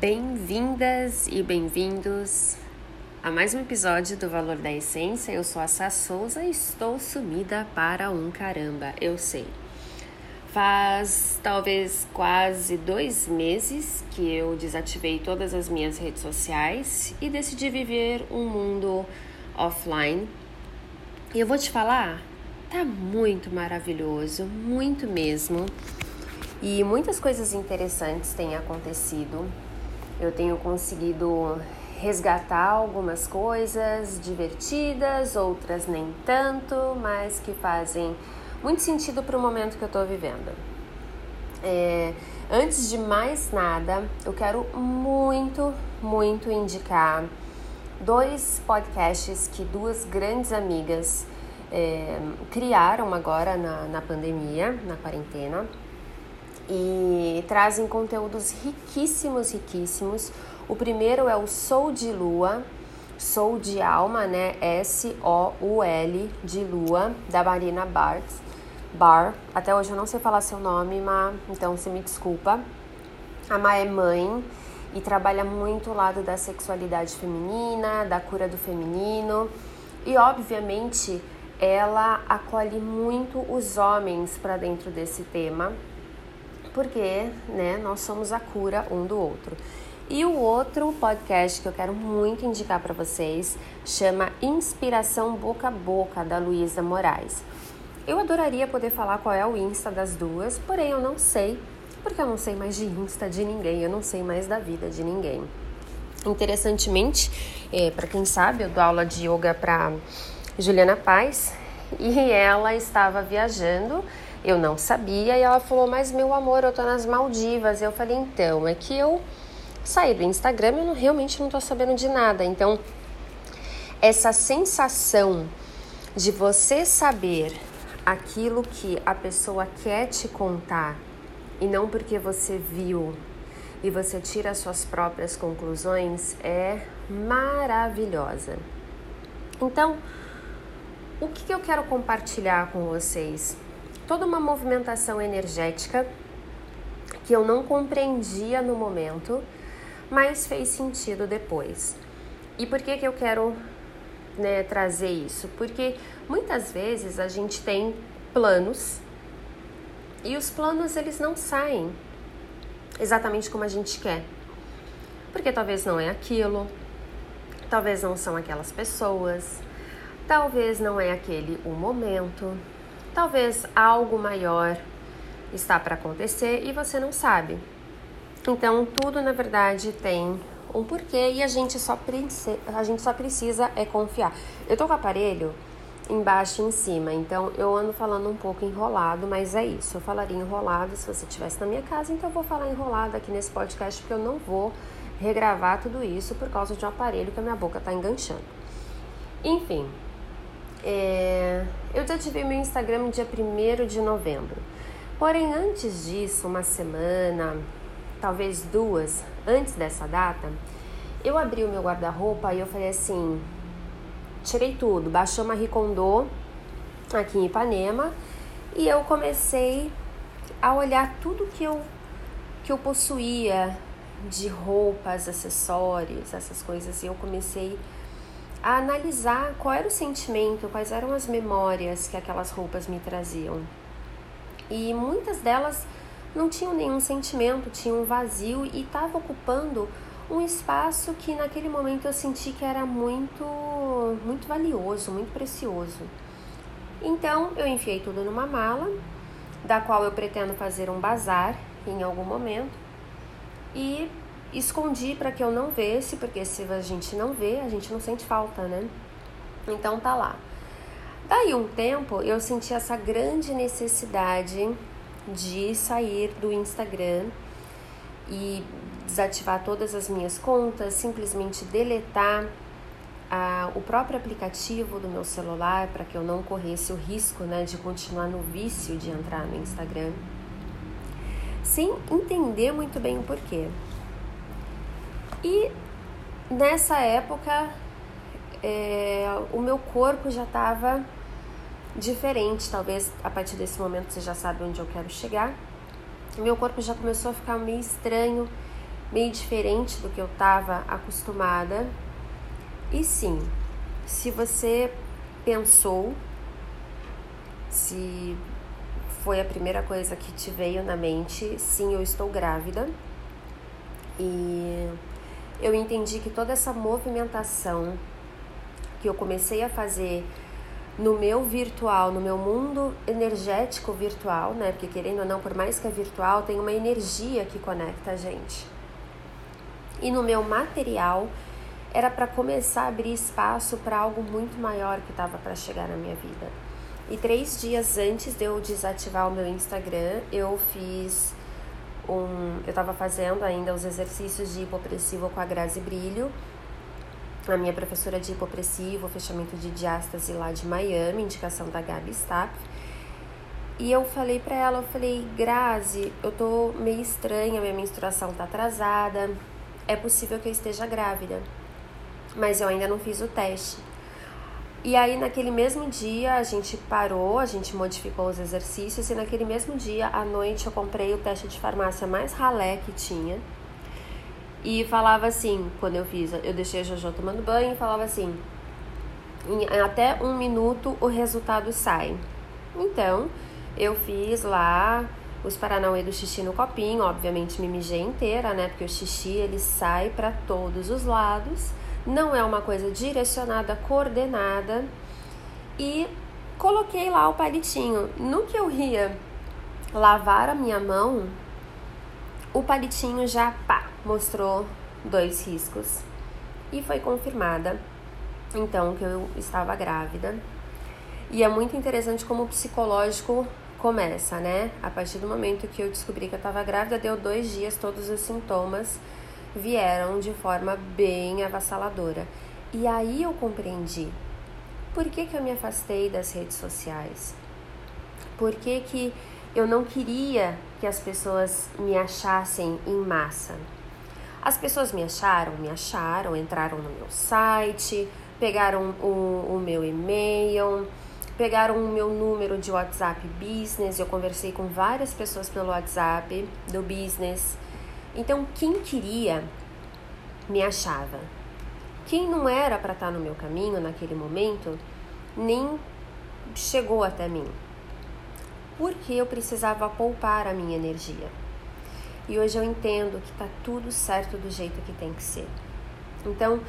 Bem-vindas e bem-vindos a mais um episódio do Valor da Essência. Eu sou a Sá Souza e estou sumida para um caramba, eu sei. Faz talvez quase dois meses que eu desativei todas as minhas redes sociais e decidi viver um mundo offline. E eu vou te falar, tá muito maravilhoso, muito mesmo. E muitas coisas interessantes têm acontecido. Eu tenho conseguido resgatar algumas coisas divertidas, outras nem tanto, mas que fazem muito sentido para o momento que eu estou vivendo. É, antes de mais nada, eu quero muito, muito indicar dois podcasts que duas grandes amigas é, criaram agora na, na pandemia, na quarentena, e trazem conteúdos riquíssimos, riquíssimos o primeiro é o Sou de Lua, Sou de Alma, né? S-O-U-L de Lua, da Marina Bart. Bar. Até hoje eu não sei falar seu nome, mas então você me desculpa. A Ma é mãe e trabalha muito o lado da sexualidade feminina, da cura do feminino. E obviamente ela acolhe muito os homens para dentro desse tema, porque, né, nós somos a cura um do outro. E o outro podcast que eu quero muito indicar para vocês chama Inspiração Boca a Boca, da Luísa Moraes. Eu adoraria poder falar qual é o Insta das duas, porém eu não sei, porque eu não sei mais de Insta de ninguém, eu não sei mais da vida de ninguém. Interessantemente, é, para quem sabe, eu dou aula de yoga para Juliana Paz e ela estava viajando eu não sabia e ela falou: Mas meu amor, eu tô nas Maldivas. Eu falei: Então, é que eu sair do Instagram, eu não, realmente não estou sabendo de nada. Então, essa sensação de você saber aquilo que a pessoa quer te contar e não porque você viu e você tira suas próprias conclusões é maravilhosa. Então, o que eu quero compartilhar com vocês? Toda uma movimentação energética que eu não compreendia no momento mas fez sentido depois. E por que, que eu quero né, trazer isso? Porque muitas vezes a gente tem planos e os planos eles não saem exatamente como a gente quer. Porque talvez não é aquilo, talvez não são aquelas pessoas, talvez não é aquele o momento, talvez algo maior está para acontecer e você não sabe. Então, tudo na verdade tem um porquê e a gente só, a gente só precisa é confiar. Eu tô com o aparelho embaixo e em cima, então eu ando falando um pouco enrolado, mas é isso. Eu falaria enrolado se você estivesse na minha casa, então eu vou falar enrolado aqui nesse podcast porque eu não vou regravar tudo isso por causa de um aparelho que a minha boca tá enganchando. Enfim, é... eu desativei meu Instagram no dia 1 de novembro. Porém, antes disso, uma semana, talvez duas antes dessa data, eu abri o meu guarda-roupa e eu falei assim: tirei tudo, baixou uma Ricondo aqui em Ipanema e eu comecei a olhar tudo que eu que eu possuía de roupas, acessórios, essas coisas, e eu comecei a analisar qual era o sentimento, quais eram as memórias que aquelas roupas me traziam. E muitas delas não tinham nenhum sentimento, tinham um vazio e estava ocupando um espaço que naquele momento eu senti que era muito, muito valioso, muito precioso. Então eu enfiei tudo numa mala, da qual eu pretendo fazer um bazar em algum momento e escondi para que eu não vesse, porque se a gente não vê, a gente não sente falta, né? Então tá lá. Daí um tempo eu senti essa grande necessidade de sair do Instagram e desativar todas as minhas contas, simplesmente deletar ah, o próprio aplicativo do meu celular para que eu não corresse o risco né, de continuar no vício de entrar no Instagram, sem entender muito bem o porquê. E nessa época é, o meu corpo já estava diferente. Talvez a partir desse momento você já sabe onde eu quero chegar. Meu corpo já começou a ficar meio estranho, meio diferente do que eu estava acostumada. E sim, se você pensou, se foi a primeira coisa que te veio na mente, sim, eu estou grávida. E eu entendi que toda essa movimentação que eu comecei a fazer no meu virtual, no meu mundo energético virtual, né? Porque querendo ou não, por mais que é virtual, tem uma energia que conecta a gente. E no meu material era para começar a abrir espaço para algo muito maior que estava para chegar na minha vida. E três dias antes de eu desativar o meu Instagram, eu fiz um. Eu estava fazendo ainda os exercícios de hipopressivo com a Grazi Brilho a minha professora de hipopressivo, fechamento de diástase lá de Miami, indicação da Gabi Stapp. E eu falei pra ela, eu falei, Grazi, eu tô meio estranha, minha menstruação tá atrasada, é possível que eu esteja grávida, mas eu ainda não fiz o teste. E aí, naquele mesmo dia, a gente parou, a gente modificou os exercícios, e naquele mesmo dia, à noite, eu comprei o teste de farmácia mais ralé que tinha e falava assim, quando eu fiz, eu deixei a Jojo tomando banho e falava assim, em até um minuto o resultado sai. Então, eu fiz lá os Paranauê do xixi no copinho, obviamente me mijei inteira, né? Porque o xixi ele sai para todos os lados, não é uma coisa direcionada, coordenada. E coloquei lá o palitinho. No que eu ia lavar a minha mão, o palitinho já pá, mostrou dois riscos e foi confirmada então que eu estava grávida. E é muito interessante como o psicológico começa, né? A partir do momento que eu descobri que eu estava grávida, deu dois dias, todos os sintomas vieram de forma bem avassaladora. E aí eu compreendi por que, que eu me afastei das redes sociais. Por que, que eu não queria que as pessoas me achassem em massa. As pessoas me acharam, me acharam, entraram no meu site, pegaram o, o meu e-mail, pegaram o meu número de WhatsApp Business. Eu conversei com várias pessoas pelo WhatsApp do Business. Então, quem queria me achava. Quem não era para estar no meu caminho naquele momento, nem chegou até mim porque eu precisava poupar a minha energia. E hoje eu entendo que está tudo certo do jeito que tem que ser. Então,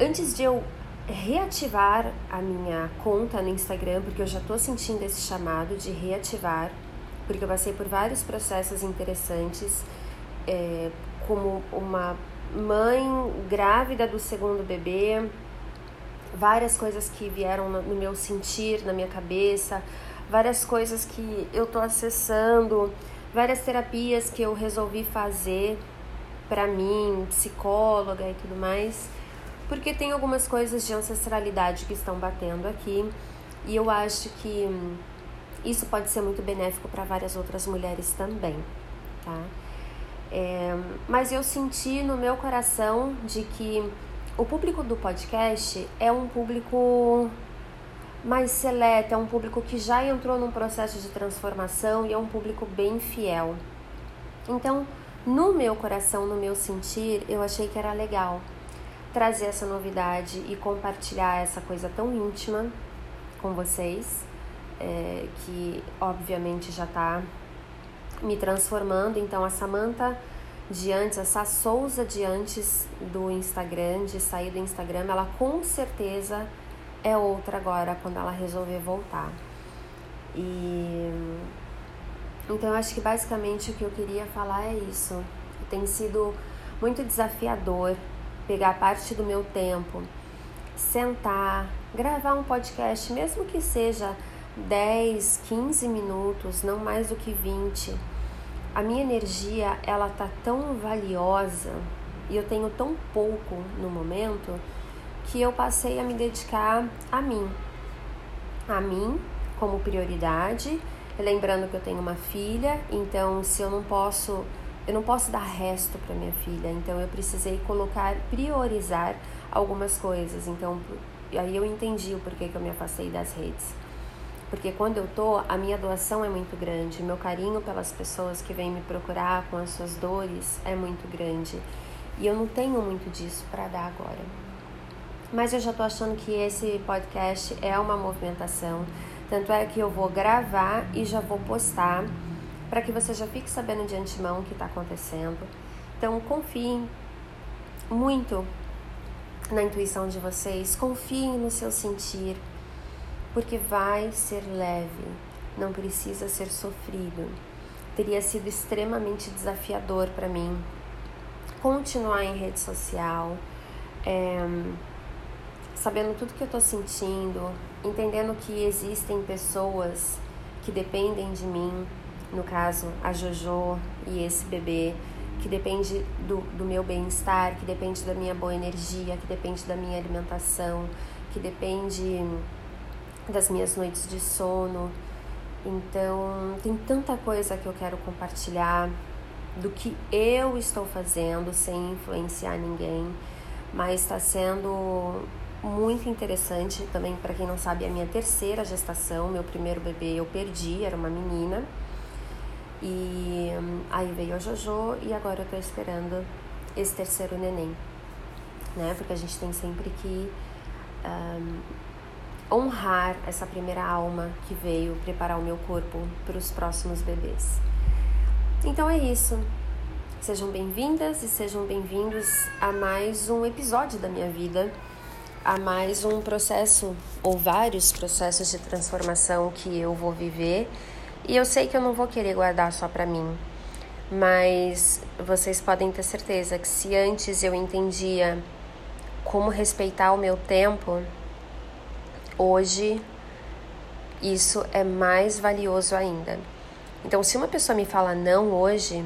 antes de eu reativar a minha conta no Instagram, porque eu já estou sentindo esse chamado de reativar, porque eu passei por vários processos interessantes, é, como uma mãe grávida do segundo bebê, várias coisas que vieram no meu sentir, na minha cabeça, várias coisas que eu tô acessando, várias terapias que eu resolvi fazer para mim, psicóloga e tudo mais, porque tem algumas coisas de ancestralidade que estão batendo aqui e eu acho que isso pode ser muito benéfico para várias outras mulheres também, tá? É, mas eu senti no meu coração de que o público do podcast é um público mais seleta, é um público que já entrou num processo de transformação e é um público bem fiel. Então, no meu coração, no meu sentir, eu achei que era legal trazer essa novidade e compartilhar essa coisa tão íntima com vocês, é, que obviamente já está me transformando. Então, a Samanta de antes, essa Souza de antes do Instagram, de sair do Instagram, ela com certeza é outra agora quando ela resolver voltar. E então eu acho que basicamente o que eu queria falar é isso. Tem sido muito desafiador pegar parte do meu tempo, sentar, gravar um podcast, mesmo que seja 10, 15 minutos, não mais do que 20. A minha energia, ela tá tão valiosa e eu tenho tão pouco no momento que eu passei a me dedicar a mim. A mim como prioridade, lembrando que eu tenho uma filha, então se eu não posso eu não posso dar resto para minha filha, então eu precisei colocar, priorizar algumas coisas. Então, aí eu entendi o porquê que eu me afastei das redes. Porque quando eu tô, a minha doação é muito grande, meu carinho pelas pessoas que vêm me procurar com as suas dores é muito grande. E eu não tenho muito disso para dar agora. Mas eu já tô achando que esse podcast é uma movimentação. Tanto é que eu vou gravar e já vou postar para que você já fique sabendo de antemão o que está acontecendo. Então, confiem muito na intuição de vocês, confiem no seu sentir, porque vai ser leve, não precisa ser sofrido. Teria sido extremamente desafiador para mim continuar em rede social, é, sabendo tudo que eu estou sentindo, entendendo que existem pessoas que dependem de mim, no caso a Jojo e esse bebê, que depende do, do meu bem-estar, que depende da minha boa energia, que depende da minha alimentação, que depende das minhas noites de sono. Então, tem tanta coisa que eu quero compartilhar do que eu estou fazendo sem influenciar ninguém, mas está sendo muito interessante também para quem não sabe, é a minha terceira gestação, meu primeiro bebê eu perdi, era uma menina. E hum, aí veio a Jojo e agora eu tô esperando esse terceiro neném, né? Porque a gente tem sempre que um, honrar essa primeira alma que veio preparar o meu corpo para os próximos bebês. Então é isso. Sejam bem-vindas e sejam bem-vindos a mais um episódio da minha vida, a mais um processo ou vários processos de transformação que eu vou viver e eu sei que eu não vou querer guardar só para mim, mas vocês podem ter certeza que se antes eu entendia como respeitar o meu tempo, hoje isso é mais valioso ainda. Então, se uma pessoa me fala não hoje,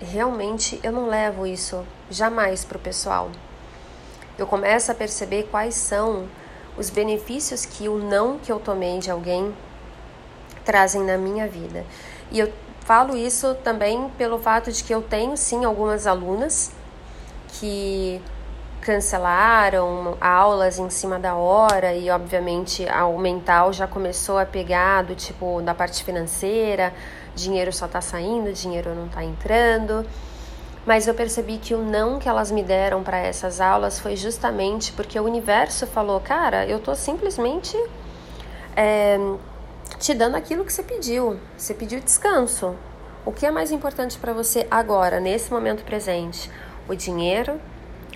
realmente eu não levo isso jamais para o pessoal. Eu começo a perceber quais são os benefícios que o não que eu tomei de alguém trazem na minha vida. E eu falo isso também pelo fato de que eu tenho sim algumas alunas que cancelaram aulas em cima da hora e obviamente o mental já começou a pegar do tipo da parte financeira, dinheiro só tá saindo, dinheiro não tá entrando. Mas eu percebi que o não que elas me deram para essas aulas foi justamente porque o universo falou, cara, eu tô simplesmente é, te dando aquilo que você pediu. Você pediu descanso. O que é mais importante para você agora, nesse momento presente? O dinheiro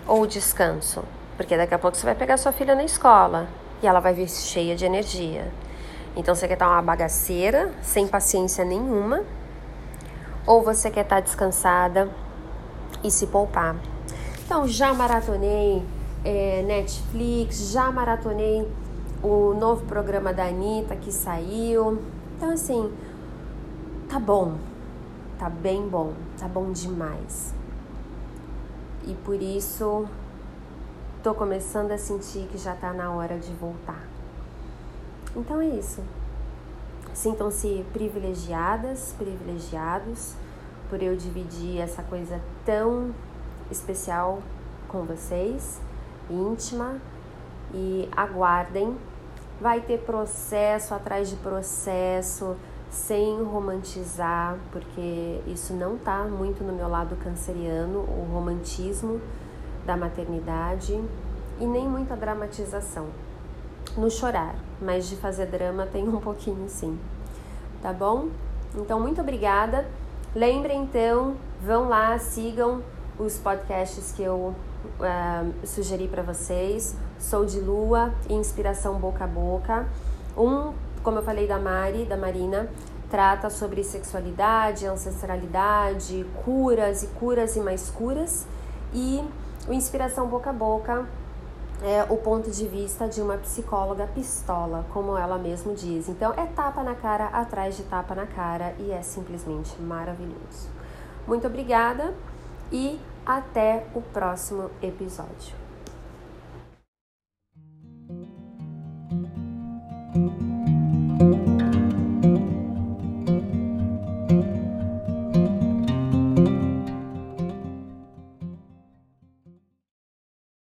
ou o descanso? Porque daqui a pouco você vai pegar sua filha na escola e ela vai vir cheia de energia. Então você quer estar uma bagaceira, sem paciência nenhuma, ou você quer estar descansada e se poupar. Então já maratonei é, Netflix, já maratonei o novo programa da Anitta que saiu. Então, assim, tá bom, tá bem bom, tá bom demais. E por isso, tô começando a sentir que já tá na hora de voltar. Então é isso. Sintam-se privilegiadas, privilegiados por eu dividir essa coisa tão especial com vocês, íntima, e aguardem Vai ter processo atrás de processo, sem romantizar, porque isso não tá muito no meu lado canceriano, o romantismo da maternidade e nem muita dramatização. No chorar, mas de fazer drama tem um pouquinho sim. Tá bom? Então, muito obrigada. Lembrem então, vão lá, sigam os podcasts que eu uh, sugeri para vocês. Sou de Lua e Inspiração Boca a Boca. Um, como eu falei da Mari, da Marina, trata sobre sexualidade, ancestralidade, curas e curas e mais curas. E o Inspiração Boca a Boca é o ponto de vista de uma psicóloga pistola, como ela mesmo diz. Então é tapa na cara atrás de tapa na cara e é simplesmente maravilhoso. Muito obrigada e até o próximo episódio.